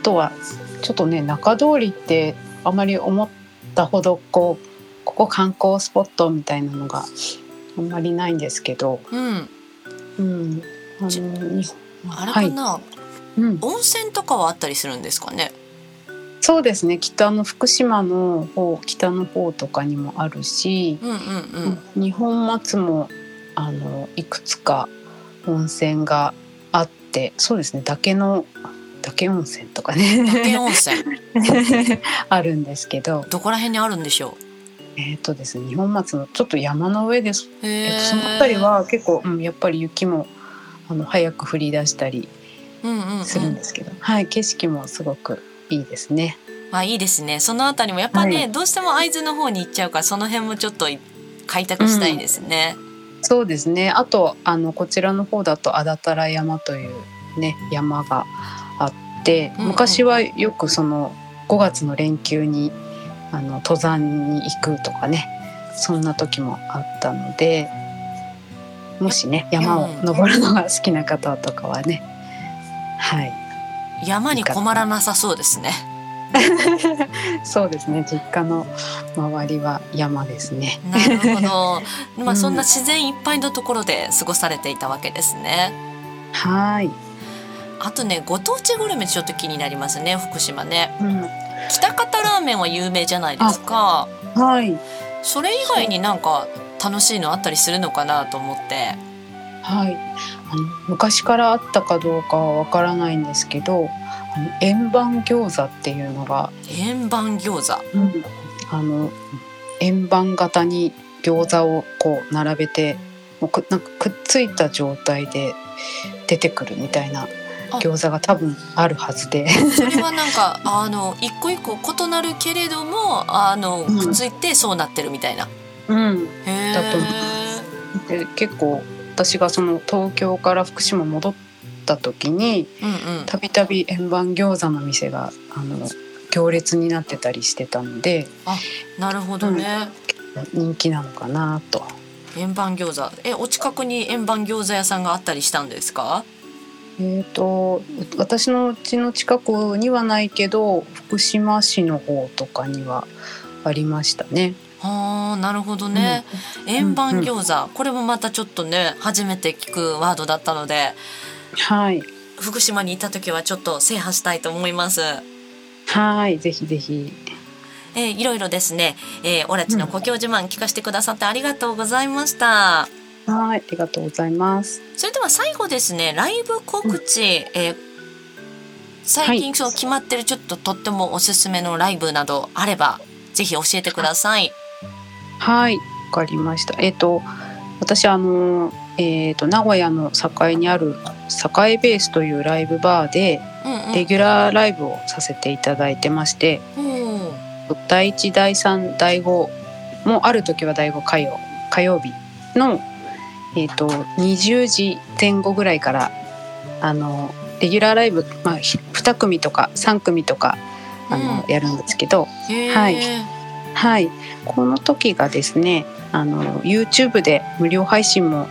あとはちょっとね中通りってあまり思ったほどこうここ観光スポットみたいなのがあんまりないんですけど、うん。うん、あのあれかな、はい。うん、温泉とかはあったりするんですかね？そうですね。きっとあの福島の方北の方とかにもあるし、うんうんうん。日本松もあのいくつか温泉があってそうですね。岳の岳温泉とかね。岳温泉。[laughs] あるんですけど。どこら辺にあるんでしょえっ、とですね日本松のちょっと山の上です、えっとその辺りは結構、うん、やっぱり雪もあの早く降り出したりうんうん、うん、するんですけど、はい景色もすごくいいですね。まあいいですね。そのあたりもやっぱね、はい。どうしても会津の方に行っちゃうからその辺もちょっと開拓したいですね、そうですね。あとあのこちらの方だと安達太良山というね山があって、うんうん昔はよくその5月の連休にあの登山に行くとかね、そんな時もあったので、もしね山を登るのが好きな方とかはね、はい山に困らなさそうですね。[laughs] そうですね実家の周りは山ですねなるほど。[laughs] まあそんな自然いっぱいのところで過ごされていたわけですね。はい、あとねご当地グルメちょっと気になりますね福島ね。うん、北方ラーメンは有名じゃないですか。はいそれ以外になんか楽しいのあったりするのかなと思って。はいあの昔からあったかどうかはわからないんですけどあの円盤餃子っていうのが、円盤餃子。あの円盤型に餃子をこう並べてもうくなんかくっついた状態で出てくるみたいなあ餃子が多分あるはずでそれはなんか [laughs] あの一個一個異なるけれどもあのうんくっついてそうなってるみたいな。うんへだと思え。で結構私がその東京から福島戻った時にうんうん。たびたび円盤餃子の店があの行列になってたりしてたのでなるほどね。人気なのかなと。円盤餃子。えお近くに円盤餃子屋さんがあったりしたんですか？えー、と私の家の近くにはないけど福島市の方とかにはありましたね。はあなるほどね。円盤餃子。これもまたちょっとね初めて聞くワードだったので。はい。福島に行った時はちょっと制覇したいと思います。はい。ぜひぜひ。えーいろいろですね、えー、オラチの故郷自慢聞かせてくださってありがとうございました。はい。ありがとうございます。それでは最後ですね。ライブ告知、えー最近そう決まってるちょっととってもおすすめのライブなどあればぜひ教えてください。はいわかりました。えっ、と私あのえっ、と名古屋の栄にある栄ベースというライブバーでうんうん。レギュラーライブをさせていただいてまして、おー第1第3第5もある時は第5火曜火曜日の、えー、と20時前後ぐらいからあのレギュラーライブ、まあ、ひ2組とか3組とかあの、やるんですけど、はいはい、この時がですねあの YouTube で無料配信も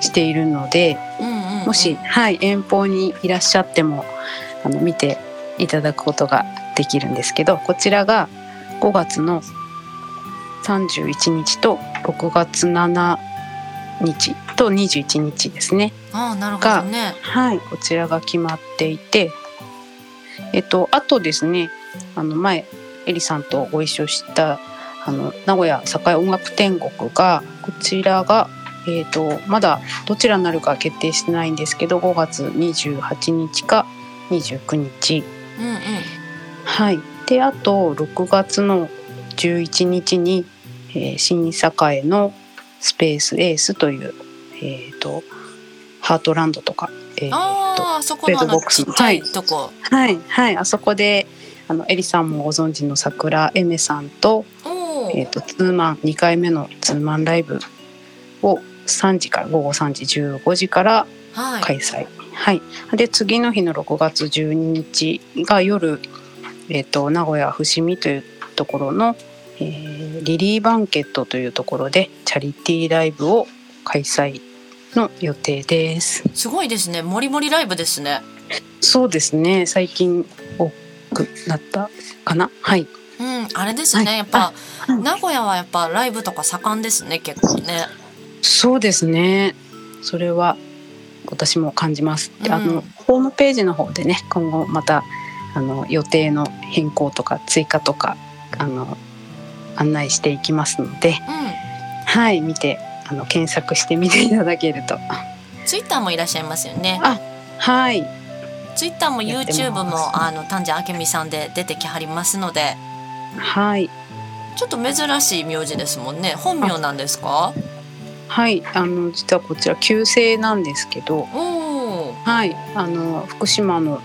しているのでうんうんうんもし、はい、遠方にいらっしゃってもあの見ていただくことができるんですけどこちらが5月の31日と6月7日と21日ですね。あーなるほどね。はい、こちらが決まっていて、えっと、あとですね、あの前、エリさんとご一緒した、あの、名古屋栄音楽天国が、こちらが、えっと、まだどちらになるか決定してないんですけど、5月28日か29日。うんうん。はい。で、あと、6月の11日に、えー新栄のスペースエースという、えっ、と、ハートランドとか、えーとあそこのあのベッドボックスちっちゃいとこ。はいはいあそこであのエリさんもご存知の桜エメさんと,、えー、とツーマン2回目のツーマンライブを3時から午後3時15時からはい。開催、はいで次の日の6月12日が夜、えー、と名古屋伏見というところの、えーリリーバンケットというところでチャリティーライブを開催の予定です。すごいですね。もりもりライブですね。そうですね最近多くなったかなはいうん、あれですね。はいやっぱあうん名古屋はやっぱライブとか盛んですね。結構ね。そうですねそれは私も感じます、うんのホームページの方でね今後またあの予定の変更とか追加とかあの案内していきますのでうはい見てあの検索してみていただけるとん。ツイッターもいらっしゃいますよね。あはいツイッターも YouTube もあの丹治明美さんで出てきはりますので、はいちょっと珍しい名字ですもんね。本名なんですか？はいあの実はこちら旧姓なんですけど。はいあの福島の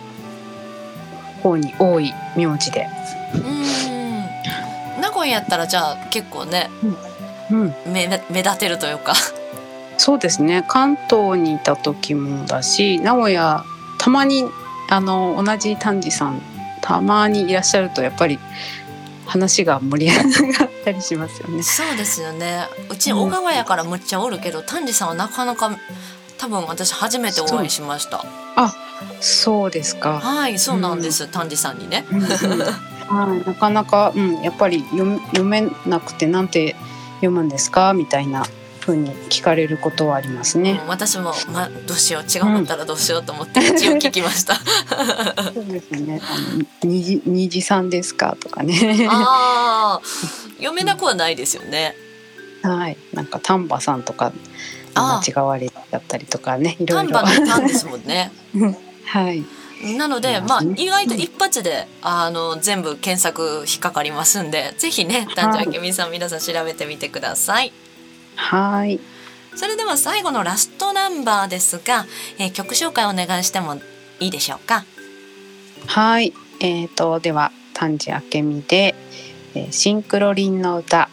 方に多い名字で、うん。名古屋やったらじゃあ結構ねうん、目目立てるというか。そうですね関東にいた時もだし名古屋たまにあの同じ丹治さんたまにいらっしゃるとやっぱり話が盛り上がったりしますよね。そうですよね。うち小川やからむっちゃおるけど丹治さんはなかなか多分私初めてお会いしました。そう。ですか。はいそうなんです丹治さんにね。うんうん。はい、なかなか、うん、やっぱり読め読めなくてなんて読むんですか？みたいな風に聞かれることはありますね。うん私も、ま、どうしよう違うったらどうしようと思って一応聞きました [laughs] そうですね。あの虹虹さんですかとかね。あー読めなくはないですよねはい、なんか丹波さんとかあ間違われちゃったりとかね、いろ丹いろ。波の丹ですもんね [laughs] はい、なので、まあ、意外と一発であの全部検索引っかかりますんでぜひね丹治明美さん皆さん調べてみてください。はい、それでは最後のラストナンバーですが、えー曲紹介お願いしてもいいでしょうか？はい、えっ、とでは丹治明美で、えーシンクロリンの歌。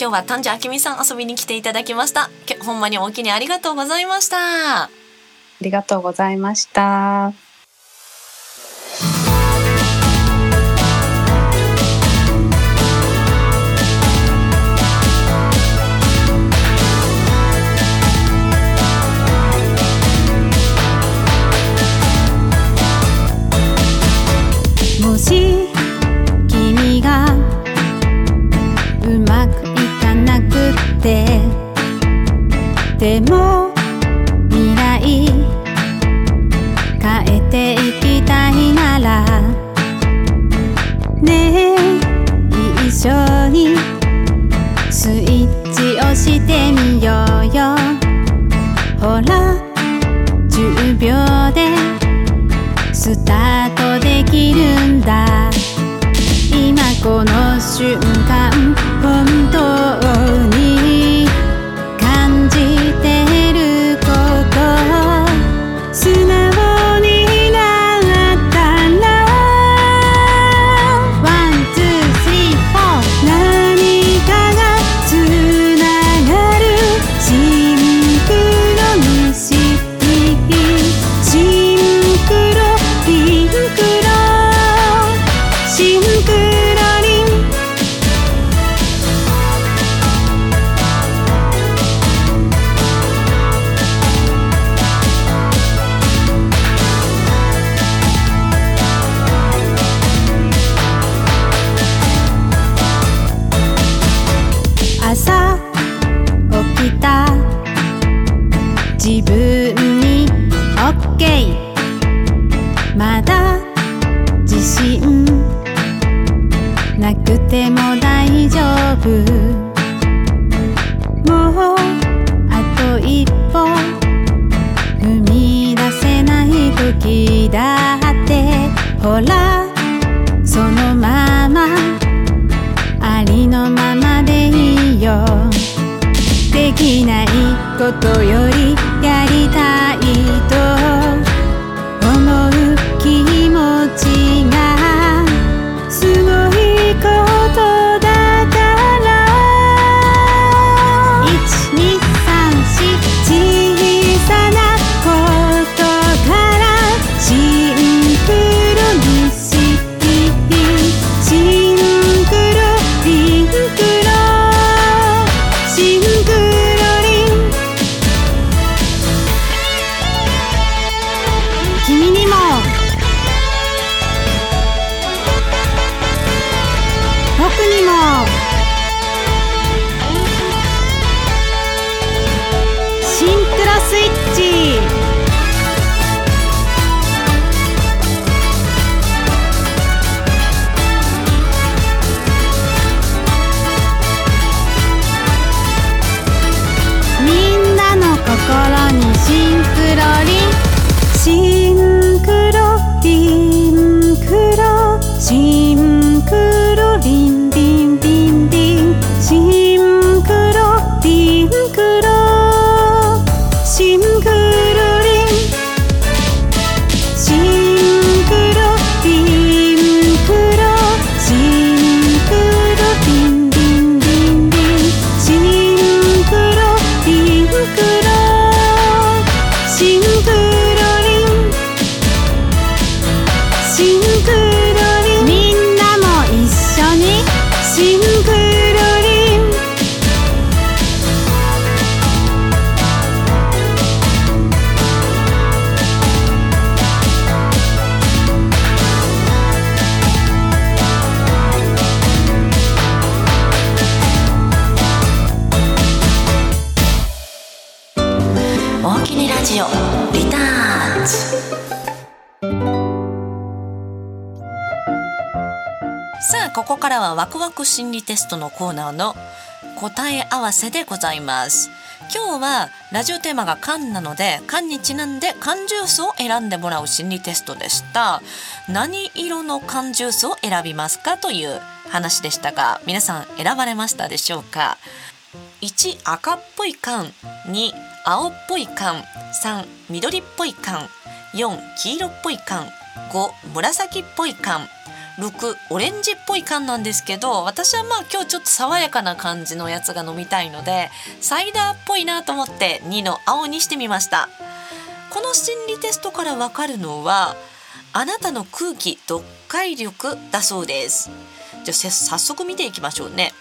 今日は丹治明美さん遊びに来ていただきました。けほんまにおおきにありがとうございました。ありがとうございました。でも未来変えていきたいならねえ一緒にスイッチ押してみようよ。ほら10秒でスタートできるんだ。今この瞬間心理テストのコーナーの答え合わせでございます。今日はラジオテーマが缶なので缶にちなんで缶ジュースを選んでもらう心理テストでした。何色の缶ジュースを選びますかという話でしたが皆さん選ばれましたでしょうか？1赤っぽい缶2青っぽい缶3緑っぽい缶4黄色っぽい缶5紫っぽい缶。6オレンジっぽい缶なんですけど私はまあ今日ちょっと爽やかな感じのやつが飲みたいのでサイダーっぽいなと思って2の青にしてみました。この心理テストからわかるのはあなたの空気読解力だそうです。じゃあ早速見ていきましょうね。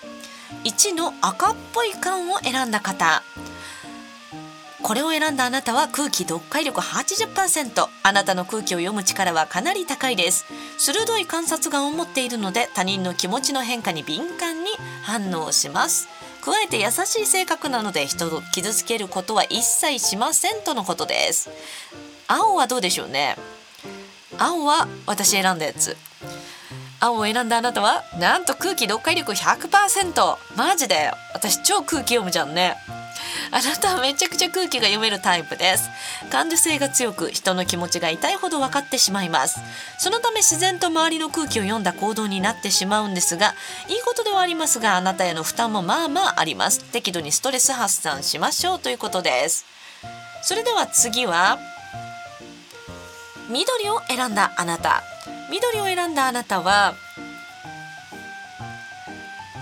1の赤っぽい缶を選んだ方。これを選んだあなたは空気読解力80%あなたの空気を読む力はかなり高いです。鋭い観察眼を持っているので他人の気持ちの変化に敏感に反応します。加えて優しい性格なので人を傷つけることは一切しませんとのことです。青はどうでしょうね。青は私選んだやつ。青を選んだあなたはなんと空気読解力100%マジで。私超空気読むじゃんね。あなたはめちゃくちゃ空気が読めるタイプです。感受性が強く人の気持ちが痛いほど分かってしまいます。そのため自然と周りの空気を読んだ行動になってしまうんですがいいことではありますがあなたへの負担もまあまああります。適度にストレス発散しましょうということです。それでは次は緑を選んだあなた。緑を選んだあなたは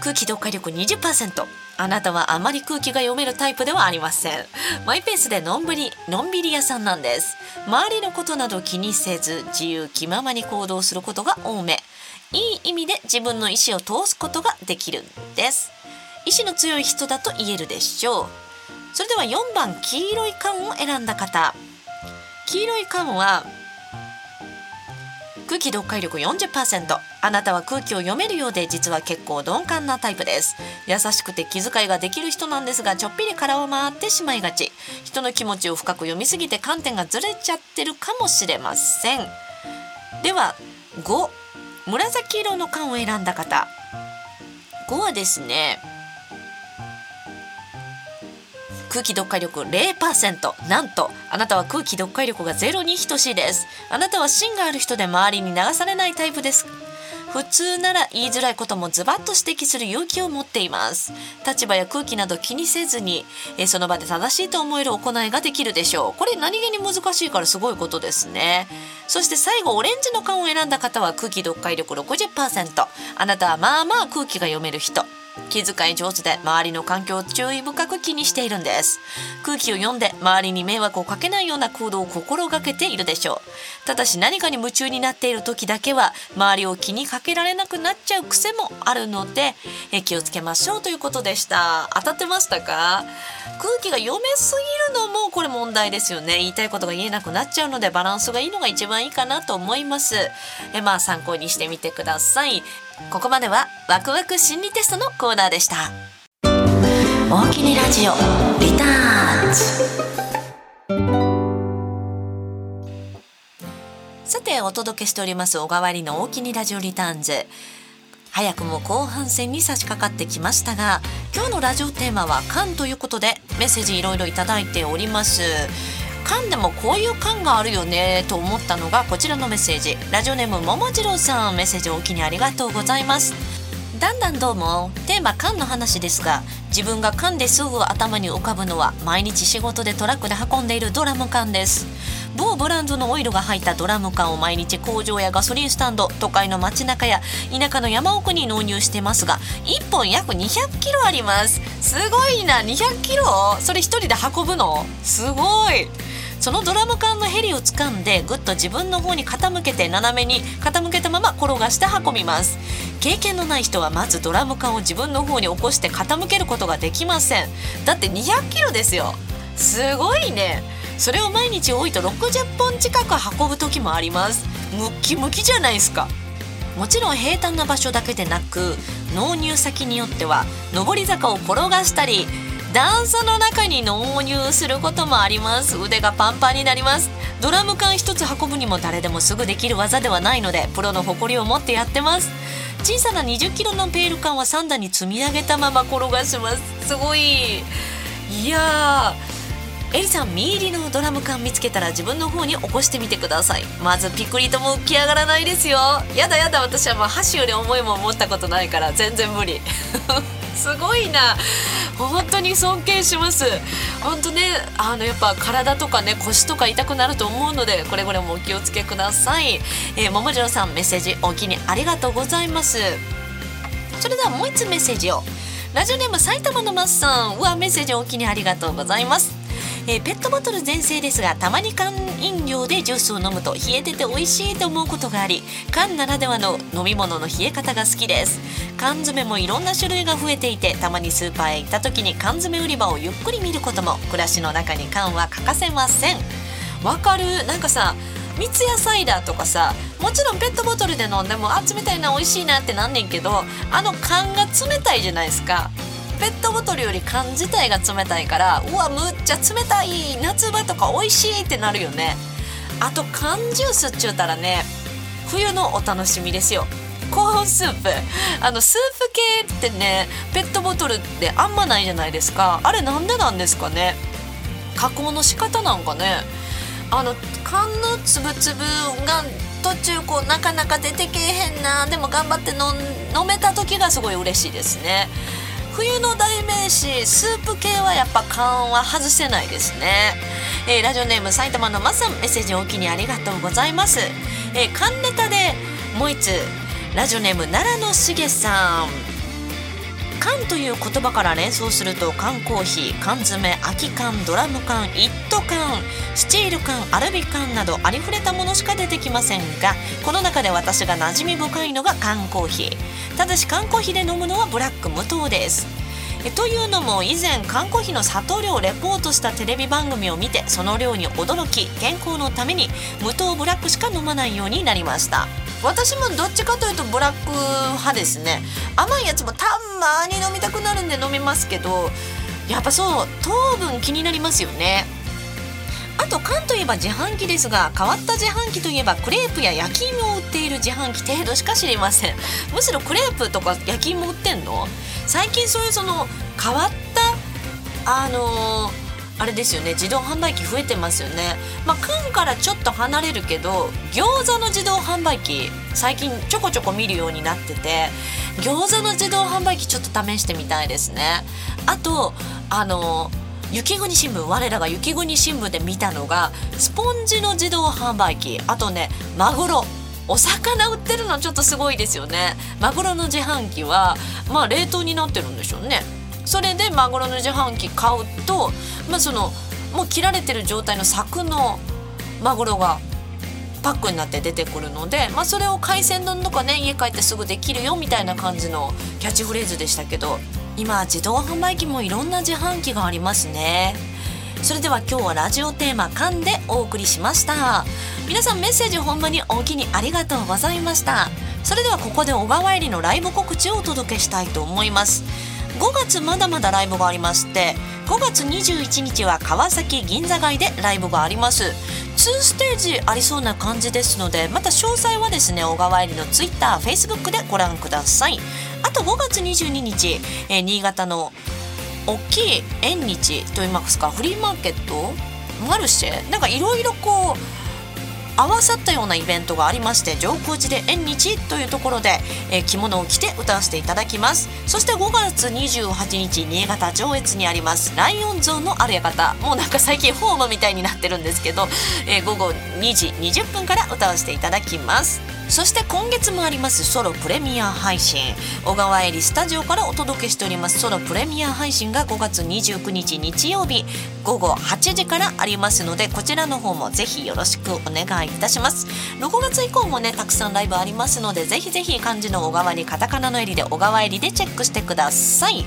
空気読解力20%あなたはあまり空気が読めるタイプではありません。マイペースでのんびりのんびり屋さんなんです。周りのことなど気にせず自由気ままに行動することが多め。いい意味で自分の意思を通すことができるんです。意志の強い人だと言えるでしょう。それでは4番黄色い缶を選んだ方。黄色い缶は空気読解力40%あなたは空気を読めるようで実は結構鈍感なタイプです。優しくて気遣いができる人なんですがちょっぴり殻を回ってしまいがち。人の気持ちを深く読みすぎて観点がずれちゃってるかもしれません。では5紫色の缶を選んだ方。5はですね空気読解力0%なんとあなたは空気読解力がゼロに等しいです。あなたは芯がある人で周りに流されないタイプです。普通なら言いづらいこともズバッと指摘する勇気を持っています。立場や空気など気にせずにえその場で正しいと思える行いができるでしょう。これ何気に難しいからすごいことですね。そして最後オレンジの缶を選んだ方は空気読解力60%あなたはまあまあ空気が読める人。気遣い上手で周りの環境を注意深く気にしているんです。空気を読んで周りに迷惑をかけないような行動を心がけているでしょう。ただし何かに夢中になっている時だけは周りを気にかけられなくなっちゃう癖もあるのでえ気をつけましょうということでした。当たってましたか空気が読めすぎるのもこれ問題ですよね。言いたいことが言えなくなっちゃうのでバランスがいいのが一番いいかなと思います。えまあ参考にしてみてください。ここまではワクワク心理テストのコーナーでした。大きにラジオリターンズ。さてお届けしておりますおかわりの大きにラジオリターンズ。早くも後半戦に差し掛かってきましたが今日のラジオテーマは「缶」ということでメッセージいろいろいただいております。缶でもこういう缶があるよねと思ったのがこちらのメッセージ。ラジオネームももじろうさんメッセージおおきにありがとうございます。だんだんどうもテーマ缶の話ですが自分が缶ですぐ頭に浮かぶのは毎日仕事でトラックで運んでいるドラム缶です。某ブランドのオイルが入ったドラム缶を毎日工場やガソリンスタンド都会の街中や田舎の山奥に納入してますが1本約200キロあります。すごいな200キロ？それ1人で運ぶの？すごい。そのドラム缶のヘリを掴んでぐっと自分の方に傾けて斜めに傾けたまま転がして運びます。経験のない人はまずドラム缶を自分の方に起こして傾けることができません。だって200キロですよ。すごいね。それを毎日多いと60本近く運ぶ時もあります。ムッキムキじゃないですか。もちろん平坦な場所だけでなく納入先によっては上り坂を転がしたり段差の中に納入することもあります。腕がパンパンになります。ドラム缶一つ運ぶにも誰でもすぐできる技ではないのでプロの誇りを持ってやってます。小さな20キロのペール缶は3段に積み上げたまま転がします。すごい。いやー。エリさん身入りのドラム缶見つけたら自分の方に起こしてみてください。まずピクリとも浮き上がらないですよ。やだやだ私はまあ箸より重いもん持ったことないから。全然無理。すごいな。本当に尊敬します。本当ねあのやっぱ体とかね腰とか痛くなると思うのでこれこれもお気をつけください、えー、桃次郎さんメッセージお気にありがとうございます。それではもう一つメッセージを。ラジオネーム埼玉のマスさん。はメッセージお気にありがとうございます。えー、ペットボトル全盛ですがたまに缶飲料でジュースを飲むと冷えてて美味しいと思うことがあり缶ならではの飲み物の冷え方が好きです。缶詰もいろんな種類が増えていてたまにスーパーへ行った時に缶詰売り場をゆっくり見ることも暮らしの中に缶は欠かせません。わかる？なんかさ三ツ矢サイダーとかさもちろんペットボトルで飲んでもあ冷たいな美味しいなってなんねんけどあの缶が冷たいじゃないですか。ペットボトルより缶自体が冷たいからうわむっちゃ冷たい夏場とか美味しいってなるよね。あと缶ジュースっちゅうたらね冬のお楽しみですよ。コーンスープ。あのスープ系ってねペットボトルってあんまないじゃないですか。あれなんでなんですかね。加工の仕方なんかね。あの缶のつぶつぶが途中こうなかなか出てけえへんな。でも頑張って飲めた時がすごい嬉しいですね。冬の代名詞スープ系はやっぱ缶は外せないですね、えー、ラジオネーム埼玉のまさんメッセージおきにありがとうございます、えー、缶ネタでもう一つラジオネーム奈良のしげさん。缶という言葉から連想すると缶コーヒー缶詰空き缶ドラム缶一斗缶スチール缶アルビ缶などありふれたものしか出てきませんがこの中で私が馴染み深いのが缶コーヒー。ただし缶コーヒーで飲むのはブラック無糖です。というのも以前缶コーヒーの砂糖量をレポートしたテレビ番組を見てその量に驚き健康のために無糖ブラックしか飲まないようになりました。私もどっちかというとブラック派ですね。甘いやつもたまに飲みたくなるんで飲みますけどやっぱそう糖分気になりますよね。あと缶といえば自販機ですが変わった自販機といえばクレープや焼き芋を売っている自販機程度しか知りません。むしろクレープとか焼き芋売ってんの？最近そういうその変わったあのーあれですよね自動販売機増えてますよね。まあ缶からちょっと離れるけど餃子の自動販売機最近ちょこちょこ見るようになってて餃子の自動販売機ちょっと試してみたいですね。あとあの雪国新聞我らが雪国新聞で見たのがスポンジの自動販売機。あとねマグロ。お魚売ってるのちょっとすごいですよね。マグロの自販機はまあ冷凍になってるんでしょうね。それでマグロの自販機買うと、まあ、そのもう切られてる状態の柵のマグロがパックになって出てくるので、まあ、それを海鮮丼とかね家帰ってすぐできるよみたいな感じのキャッチフレーズでしたけど今自動販売機もいろんな自販機がありますね。それでは今日はラジオテーマ「缶」でお送りしました。皆さんメッセージほんまにおおきにありがとうございました。それではここで小川入りのライブ告知をお届けしたいと思います。5月まだまだライブがありまして5月21日は川崎銀座街でライブがあります。2ステージありそうな感じですのでまた詳細はですね小川入りの TwitterFacebook でご覧ください。あと5月22日、えー、新潟の大きい縁日といいますかフリーマーケットマルシェ？なんかいろいろこう合わさったようなイベントがありまして上空寺で縁日というところで、えー、着物を着て歌わせていただきます。そして5月28日新潟上越にありますライオン像のある館。もうなんか最近ホームみたいになってるんですけど、えー、午後2時20分から歌わせていただきます。そして今月もありますソロプレミア配信。小川えりスタジオからお届けしておりますソロプレミア配信が5月29日日曜日午後8時からありますのでこちらの方もぜひよろしくお願いいたします。6月以降もねたくさんライブありますのでぜひぜひ漢字の小川にカタカナのえりで小川えりでチェックしてください。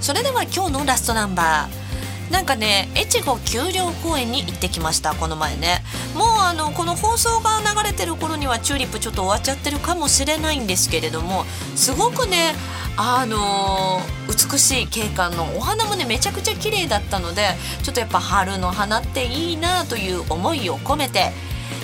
それでは今日のラストナンバー。なんかね越後丘陵公園に行ってきましたこの前ね。もうあのこの放送が流れてる頃にはチューリップちょっと終わっちゃってるかもしれないんですけれどもすごくねあのー、美しい景観のお花もねめちゃくちゃ綺麗だったのでちょっとやっぱ春の花っていいなという思いを込めて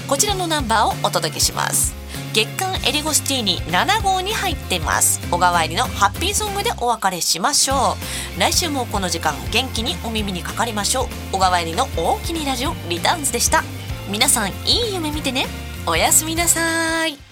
こちらのナンバーをお届けします。月刊エリゴシティに7号に入ってます。小川入りのハッピーソングでお別れしましょう。来週もこの時間元気にお耳にかかりましょう。小川入りの大きにラジオリターンズでした。皆さんいい夢見てね。おやすみなさい。